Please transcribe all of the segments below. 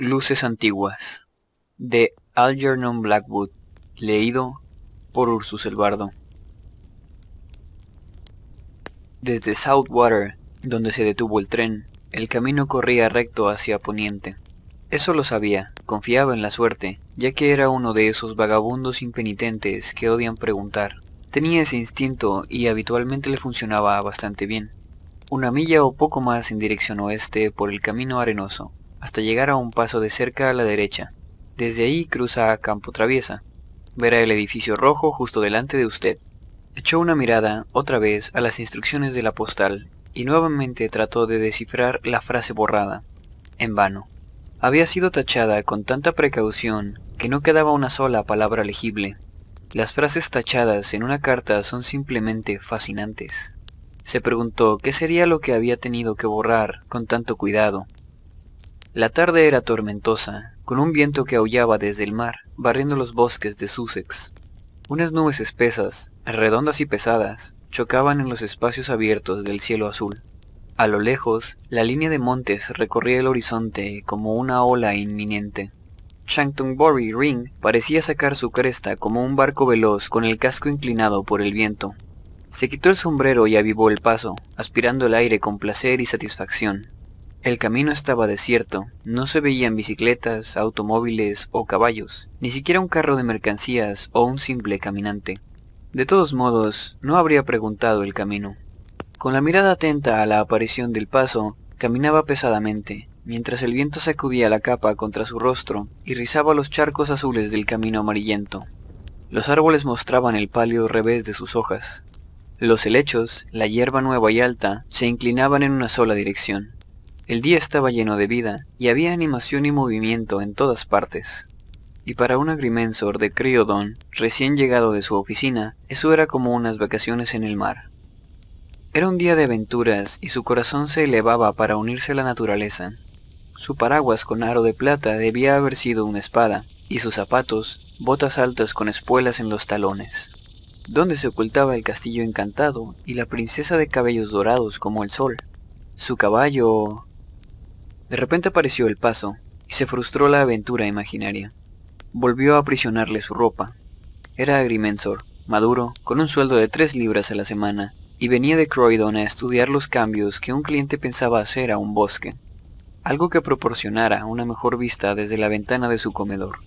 Luces Antiguas de Algernon Blackwood Leído por Ursus el Bardo Desde Southwater, donde se detuvo el tren, el camino corría recto hacia poniente. Eso lo sabía, confiaba en la suerte, ya que era uno de esos vagabundos impenitentes que odian preguntar. Tenía ese instinto y habitualmente le funcionaba bastante bien. Una milla o poco más en dirección oeste por el camino arenoso, hasta llegar a un paso de cerca a la derecha. Desde ahí cruza a campo traviesa. Verá el edificio rojo justo delante de usted. Echó una mirada, otra vez, a las instrucciones de la postal, y nuevamente trató de descifrar la frase borrada. En vano. Había sido tachada con tanta precaución que no quedaba una sola palabra legible. Las frases tachadas en una carta son simplemente fascinantes. Se preguntó qué sería lo que había tenido que borrar con tanto cuidado. La tarde era tormentosa, con un viento que aullaba desde el mar, barriendo los bosques de Sussex. Unas nubes espesas, redondas y pesadas, chocaban en los espacios abiertos del cielo azul. A lo lejos, la línea de montes recorría el horizonte como una ola inminente. Chanctonbury Ring parecía sacar su cresta como un barco veloz con el casco inclinado por el viento. Se quitó el sombrero y avivó el paso, aspirando el aire con placer y satisfacción. El camino estaba desierto, no se veían bicicletas, automóviles o caballos, ni siquiera un carro de mercancías o un simple caminante. De todos modos, no habría preguntado el camino. Con la mirada atenta a la aparición del paso, caminaba pesadamente, mientras el viento sacudía la capa contra su rostro y rizaba los charcos azules del camino amarillento. Los árboles mostraban el pálido revés de sus hojas. Los helechos, la hierba nueva y alta, se inclinaban en una sola dirección. El día estaba lleno de vida y había animación y movimiento en todas partes. Y para un agrimensor de Criodon, recién llegado de su oficina, eso era como unas vacaciones en el mar. Era un día de aventuras y su corazón se elevaba para unirse a la naturaleza. Su paraguas con aro de plata debía haber sido una espada, y sus zapatos, botas altas con espuelas en los talones donde se ocultaba el castillo encantado y la princesa de cabellos dorados como el sol. Su caballo... De repente apareció el paso, y se frustró la aventura imaginaria. Volvió a aprisionarle su ropa. Era agrimensor, maduro, con un sueldo de tres libras a la semana, y venía de Croydon a estudiar los cambios que un cliente pensaba hacer a un bosque. Algo que proporcionara una mejor vista desde la ventana de su comedor.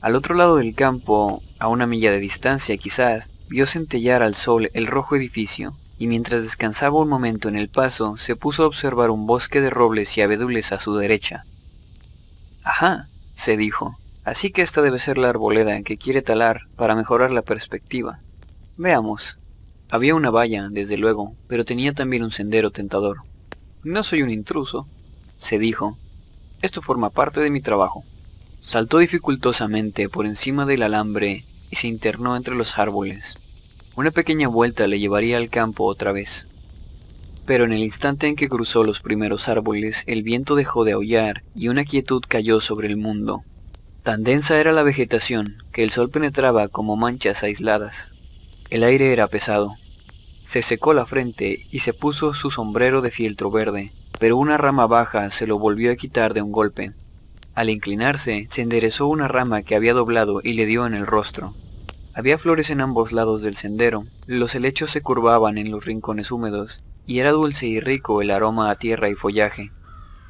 Al otro lado del campo, a una milla de distancia quizás, Vio centellar al sol el rojo edificio, y mientras descansaba un momento en el paso, se puso a observar un bosque de robles y abedules a su derecha. Ajá, se dijo, así que esta debe ser la arboleda que quiere talar para mejorar la perspectiva. Veamos. Había una valla, desde luego, pero tenía también un sendero tentador. No soy un intruso, se dijo. Esto forma parte de mi trabajo. Saltó dificultosamente por encima del alambre y se internó entre los árboles. Una pequeña vuelta le llevaría al campo otra vez. Pero en el instante en que cruzó los primeros árboles, el viento dejó de aullar y una quietud cayó sobre el mundo. Tan densa era la vegetación que el sol penetraba como manchas aisladas. El aire era pesado. Se secó la frente y se puso su sombrero de fieltro verde, pero una rama baja se lo volvió a quitar de un golpe. Al inclinarse, se enderezó una rama que había doblado y le dio en el rostro. Había flores en ambos lados del sendero, los helechos se curvaban en los rincones húmedos, y era dulce y rico el aroma a tierra y follaje.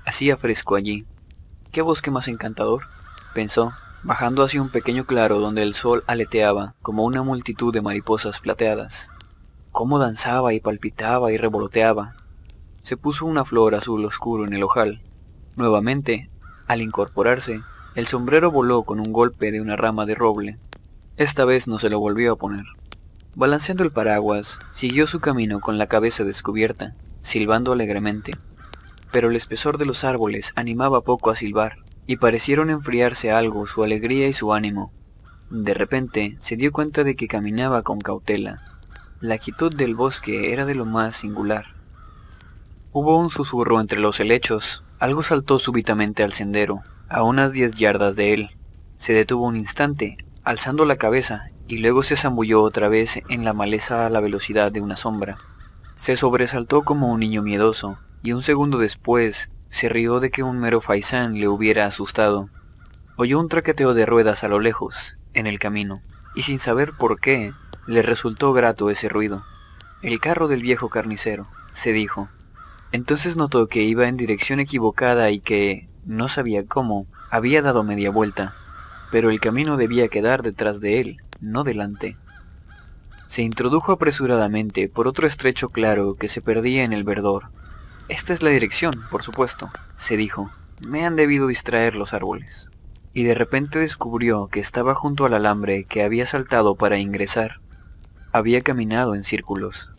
Hacía fresco allí. ¿Qué bosque más encantador? pensó, bajando hacia un pequeño claro donde el sol aleteaba como una multitud de mariposas plateadas. Cómo danzaba y palpitaba y revoloteaba. Se puso una flor azul oscuro en el ojal. Nuevamente, al incorporarse, el sombrero voló con un golpe de una rama de roble, esta vez no se lo volvió a poner. Balanceando el paraguas, siguió su camino con la cabeza descubierta, silbando alegremente. Pero el espesor de los árboles animaba poco a silbar, y parecieron enfriarse algo su alegría y su ánimo. De repente se dio cuenta de que caminaba con cautela. La quietud del bosque era de lo más singular. Hubo un susurro entre los helechos, algo saltó súbitamente al sendero, a unas diez yardas de él. Se detuvo un instante, alzando la cabeza, y luego se zambulló otra vez en la maleza a la velocidad de una sombra. Se sobresaltó como un niño miedoso, y un segundo después se rió de que un mero faisán le hubiera asustado. Oyó un traqueteo de ruedas a lo lejos, en el camino, y sin saber por qué, le resultó grato ese ruido. El carro del viejo carnicero, se dijo. Entonces notó que iba en dirección equivocada y que, no sabía cómo, había dado media vuelta, pero el camino debía quedar detrás de él, no delante. Se introdujo apresuradamente por otro estrecho claro que se perdía en el verdor. Esta es la dirección, por supuesto, se dijo. Me han debido distraer los árboles y de repente descubrió que estaba junto al alambre que había saltado para ingresar. Había caminado en círculos.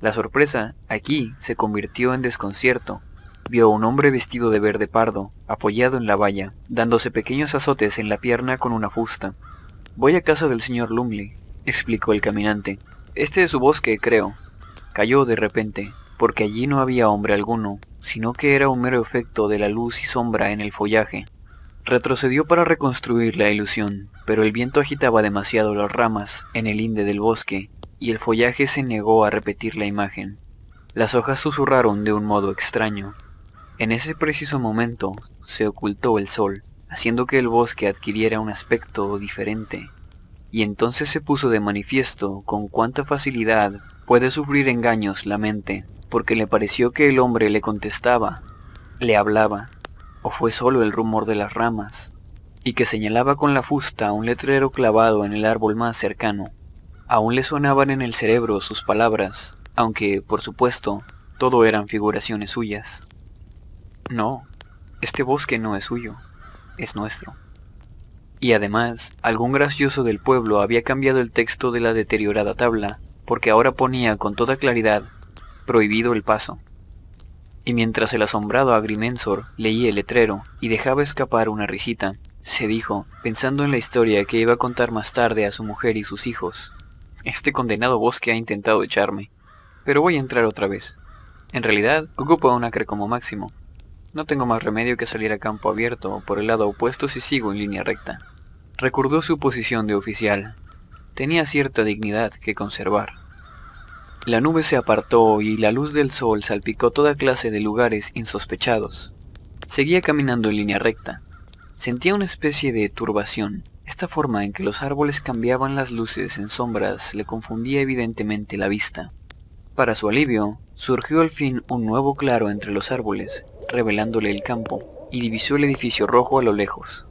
La sorpresa, aquí, se convirtió en desconcierto. Vio a un hombre vestido de verde pardo, apoyado en la valla, dándose pequeños azotes en la pierna con una fusta. Voy a casa del señor Lumley, explicó el caminante. Este es su bosque, creo. Cayó de repente, porque allí no había hombre alguno, sino que era un mero efecto de la luz y sombra en el follaje. Retrocedió para reconstruir la ilusión, pero el viento agitaba demasiado las ramas en el linde del bosque y el follaje se negó a repetir la imagen. Las hojas susurraron de un modo extraño. En ese preciso momento se ocultó el sol, haciendo que el bosque adquiriera un aspecto diferente. Y entonces se puso de manifiesto con cuánta facilidad puede sufrir engaños la mente, porque le pareció que el hombre le contestaba, le hablaba, o fue solo el rumor de las ramas, y que señalaba con la fusta un letrero clavado en el árbol más cercano. Aún le sonaban en el cerebro sus palabras, aunque, por supuesto, todo eran figuraciones suyas. No, este bosque no es suyo, es nuestro. Y además, algún gracioso del pueblo había cambiado el texto de la deteriorada tabla, porque ahora ponía con toda claridad, prohibido el paso y mientras el asombrado agrimensor leía el letrero y dejaba escapar una risita, se dijo, pensando en la historia que iba a contar más tarde a su mujer y sus hijos. Este condenado bosque ha intentado echarme, pero voy a entrar otra vez. En realidad, ocupo un acre como máximo. No tengo más remedio que salir a campo abierto por el lado opuesto si sigo en línea recta. Recordó su posición de oficial. Tenía cierta dignidad que conservar. La nube se apartó y la luz del sol salpicó toda clase de lugares insospechados. Seguía caminando en línea recta. Sentía una especie de turbación. Esta forma en que los árboles cambiaban las luces en sombras le confundía evidentemente la vista. Para su alivio, surgió al fin un nuevo claro entre los árboles, revelándole el campo, y divisó el edificio rojo a lo lejos.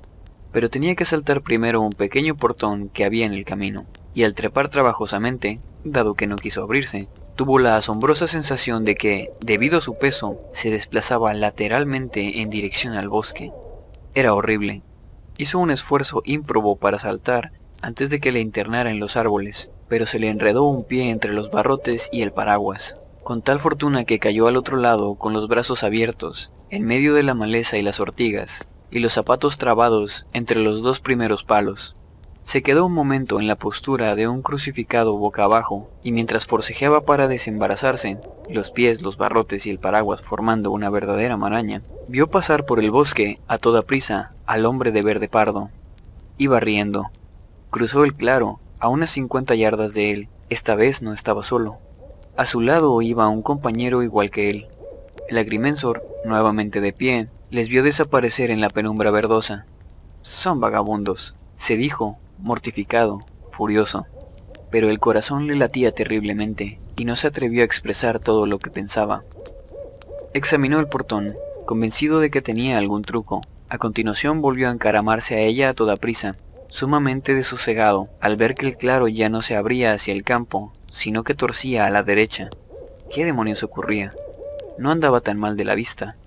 Pero tenía que saltar primero un pequeño portón que había en el camino, y al trepar trabajosamente, dado que no quiso abrirse, tuvo la asombrosa sensación de que, debido a su peso, se desplazaba lateralmente en dirección al bosque. Era horrible. Hizo un esfuerzo ímprobo para saltar antes de que le internara en los árboles, pero se le enredó un pie entre los barrotes y el paraguas, con tal fortuna que cayó al otro lado con los brazos abiertos, en medio de la maleza y las ortigas, y los zapatos trabados entre los dos primeros palos. Se quedó un momento en la postura de un crucificado boca abajo, y mientras forcejeaba para desembarazarse, los pies, los barrotes y el paraguas formando una verdadera maraña, vio pasar por el bosque, a toda prisa, al hombre de verde pardo. Iba riendo. Cruzó el claro, a unas cincuenta yardas de él. Esta vez no estaba solo. A su lado iba un compañero igual que él. El agrimensor, nuevamente de pie, les vio desaparecer en la penumbra verdosa. Son vagabundos, se dijo, mortificado, furioso, pero el corazón le latía terriblemente y no se atrevió a expresar todo lo que pensaba. Examinó el portón, convencido de que tenía algún truco. A continuación volvió a encaramarse a ella a toda prisa, sumamente desosegado, al ver que el claro ya no se abría hacia el campo, sino que torcía a la derecha. ¿Qué demonios ocurría? No andaba tan mal de la vista.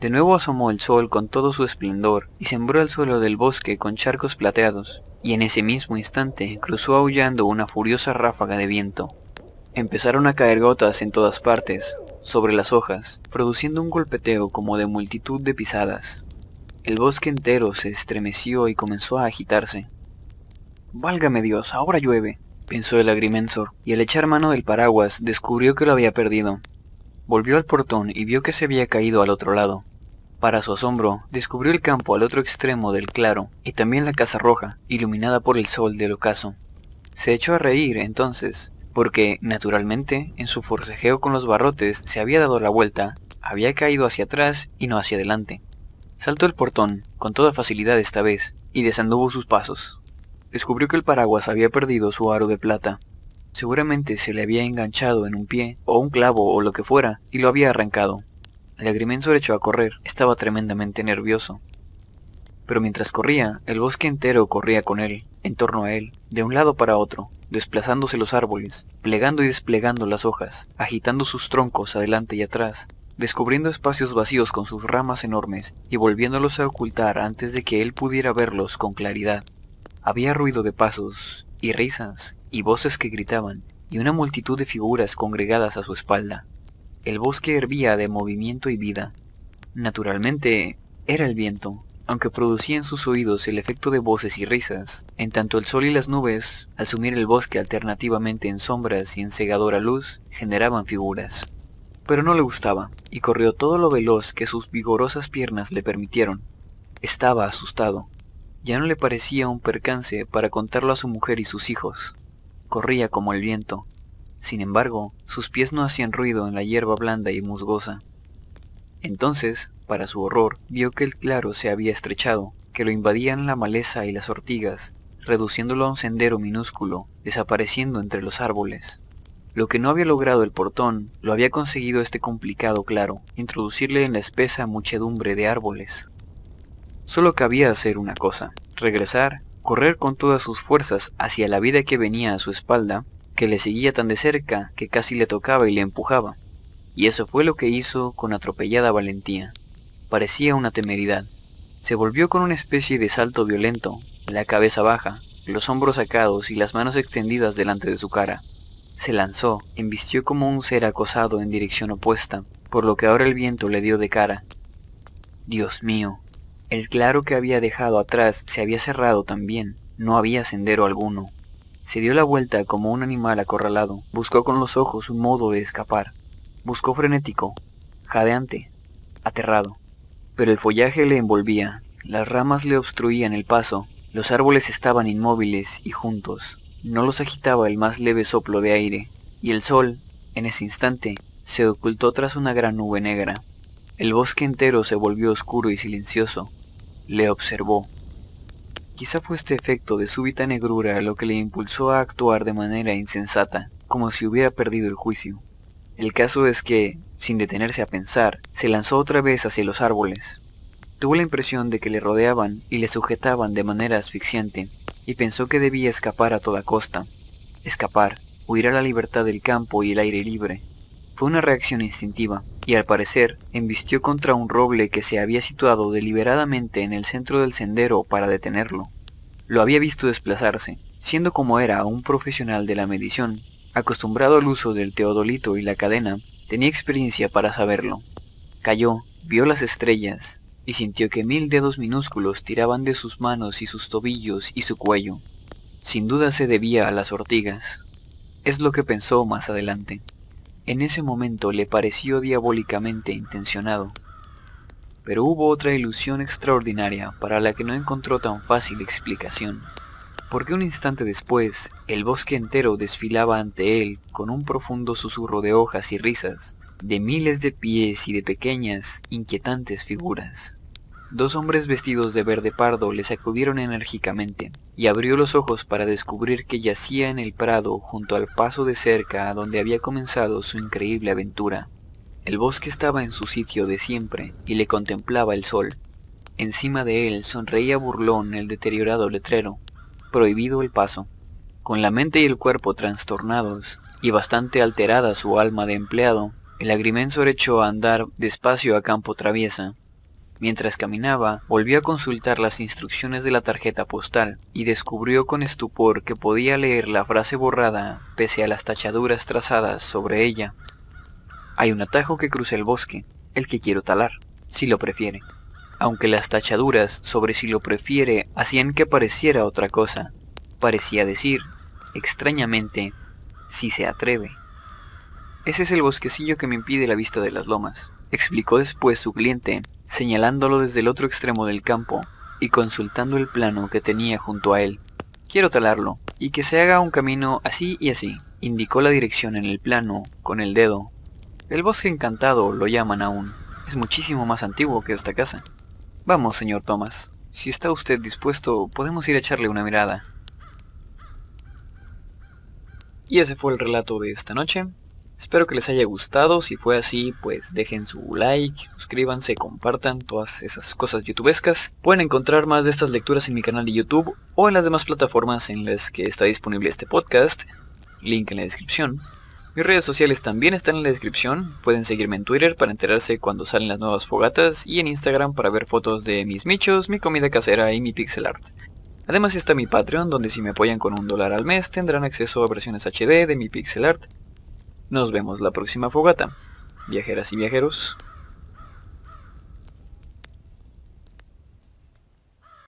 De nuevo asomó el sol con todo su esplendor y sembró el suelo del bosque con charcos plateados y en ese mismo instante cruzó aullando una furiosa ráfaga de viento. Empezaron a caer gotas en todas partes, sobre las hojas, produciendo un golpeteo como de multitud de pisadas. El bosque entero se estremeció y comenzó a agitarse. Válgame Dios, ahora llueve, pensó el agrimensor, y al echar mano del paraguas descubrió que lo había perdido. Volvió al portón y vio que se había caído al otro lado. Para su asombro, descubrió el campo al otro extremo del claro y también la casa roja, iluminada por el sol del ocaso. Se echó a reír entonces, porque, naturalmente, en su forcejeo con los barrotes se había dado la vuelta había caído hacia atrás y no hacia adelante. Saltó el portón, con toda facilidad esta vez, y desanduvo sus pasos. Descubrió que el paraguas había perdido su aro de plata. Seguramente se le había enganchado en un pie, o un clavo, o lo que fuera, y lo había arrancado. El agrimensor echó a correr, estaba tremendamente nervioso. Pero mientras corría, el bosque entero corría con él, en torno a él, de un lado para otro, desplazándose los árboles, plegando y desplegando las hojas, agitando sus troncos adelante y atrás, descubriendo espacios vacíos con sus ramas enormes y volviéndolos a ocultar antes de que él pudiera verlos con claridad. Había ruido de pasos, y risas, y voces que gritaban, y una multitud de figuras congregadas a su espalda. El bosque hervía de movimiento y vida. Naturalmente, era el viento, aunque producía en sus oídos el efecto de voces y risas, en tanto el sol y las nubes, al sumir el bosque alternativamente en sombras y en cegadora luz, generaban figuras. Pero no le gustaba, y corrió todo lo veloz que sus vigorosas piernas le permitieron. Estaba asustado. Ya no le parecía un percance para contarlo a su mujer y sus hijos. Corría como el viento. Sin embargo, sus pies no hacían ruido en la hierba blanda y musgosa. Entonces, para su horror, vio que el claro se había estrechado, que lo invadían la maleza y las ortigas, reduciéndolo a un sendero minúsculo, desapareciendo entre los árboles. Lo que no había logrado el portón, lo había conseguido este complicado claro, introducirle en la espesa muchedumbre de árboles. Solo cabía hacer una cosa, regresar, correr con todas sus fuerzas hacia la vida que venía a su espalda, que le seguía tan de cerca que casi le tocaba y le empujaba. Y eso fue lo que hizo con atropellada valentía. Parecía una temeridad. Se volvió con una especie de salto violento, la cabeza baja, los hombros sacados y las manos extendidas delante de su cara. Se lanzó, embistió como un ser acosado en dirección opuesta, por lo que ahora el viento le dio de cara. Dios mío, el claro que había dejado atrás se había cerrado también, no había sendero alguno. Se dio la vuelta como un animal acorralado, buscó con los ojos un modo de escapar. Buscó frenético, jadeante, aterrado pero el follaje le envolvía, las ramas le obstruían el paso, los árboles estaban inmóviles y juntos, no los agitaba el más leve soplo de aire, y el sol, en ese instante, se ocultó tras una gran nube negra. El bosque entero se volvió oscuro y silencioso. Le observó. Quizá fue este efecto de súbita negrura lo que le impulsó a actuar de manera insensata, como si hubiera perdido el juicio. El caso es que, sin detenerse a pensar, se lanzó otra vez hacia los árboles. Tuvo la impresión de que le rodeaban y le sujetaban de manera asfixiante, y pensó que debía escapar a toda costa. Escapar, huir a la libertad del campo y el aire libre. Fue una reacción instintiva, y al parecer embistió contra un roble que se había situado deliberadamente en el centro del sendero para detenerlo. Lo había visto desplazarse, siendo como era un profesional de la medición, Acostumbrado al uso del teodolito y la cadena, tenía experiencia para saberlo. Cayó, vio las estrellas, y sintió que mil dedos minúsculos tiraban de sus manos y sus tobillos y su cuello. Sin duda se debía a las ortigas. Es lo que pensó más adelante. En ese momento le pareció diabólicamente intencionado. Pero hubo otra ilusión extraordinaria para la que no encontró tan fácil explicación porque un instante después el bosque entero desfilaba ante él con un profundo susurro de hojas y risas, de miles de pies y de pequeñas, inquietantes figuras. Dos hombres vestidos de verde pardo le sacudieron enérgicamente, y abrió los ojos para descubrir que yacía en el prado junto al paso de cerca donde había comenzado su increíble aventura. El bosque estaba en su sitio de siempre y le contemplaba el sol. Encima de él sonreía burlón el deteriorado letrero, prohibido el paso. Con la mente y el cuerpo trastornados y bastante alterada su alma de empleado, el agrimensor echó a andar despacio a campo traviesa. Mientras caminaba, volvió a consultar las instrucciones de la tarjeta postal y descubrió con estupor que podía leer la frase borrada pese a las tachaduras trazadas sobre ella. Hay un atajo que cruza el bosque, el que quiero talar, si lo prefiere aunque las tachaduras sobre si lo prefiere hacían que pareciera otra cosa. Parecía decir, extrañamente, si se atreve. Ese es el bosquecillo que me impide la vista de las lomas, explicó después su cliente, señalándolo desde el otro extremo del campo y consultando el plano que tenía junto a él. Quiero talarlo, y que se haga un camino así y así. Indicó la dirección en el plano con el dedo. El bosque encantado lo llaman aún. Es muchísimo más antiguo que esta casa. Vamos, señor Thomas. Si está usted dispuesto, podemos ir a echarle una mirada. Y ese fue el relato de esta noche. Espero que les haya gustado, si fue así, pues dejen su like, suscríbanse, compartan todas esas cosas youtubescas. Pueden encontrar más de estas lecturas en mi canal de YouTube o en las demás plataformas en las que está disponible este podcast, link en la descripción. Mis redes sociales también están en la descripción, pueden seguirme en Twitter para enterarse cuando salen las nuevas fogatas y en Instagram para ver fotos de mis michos, mi comida casera y mi pixel art. Además está mi Patreon donde si me apoyan con un dólar al mes tendrán acceso a versiones HD de mi pixel art. Nos vemos la próxima fogata. Viajeras y viajeros,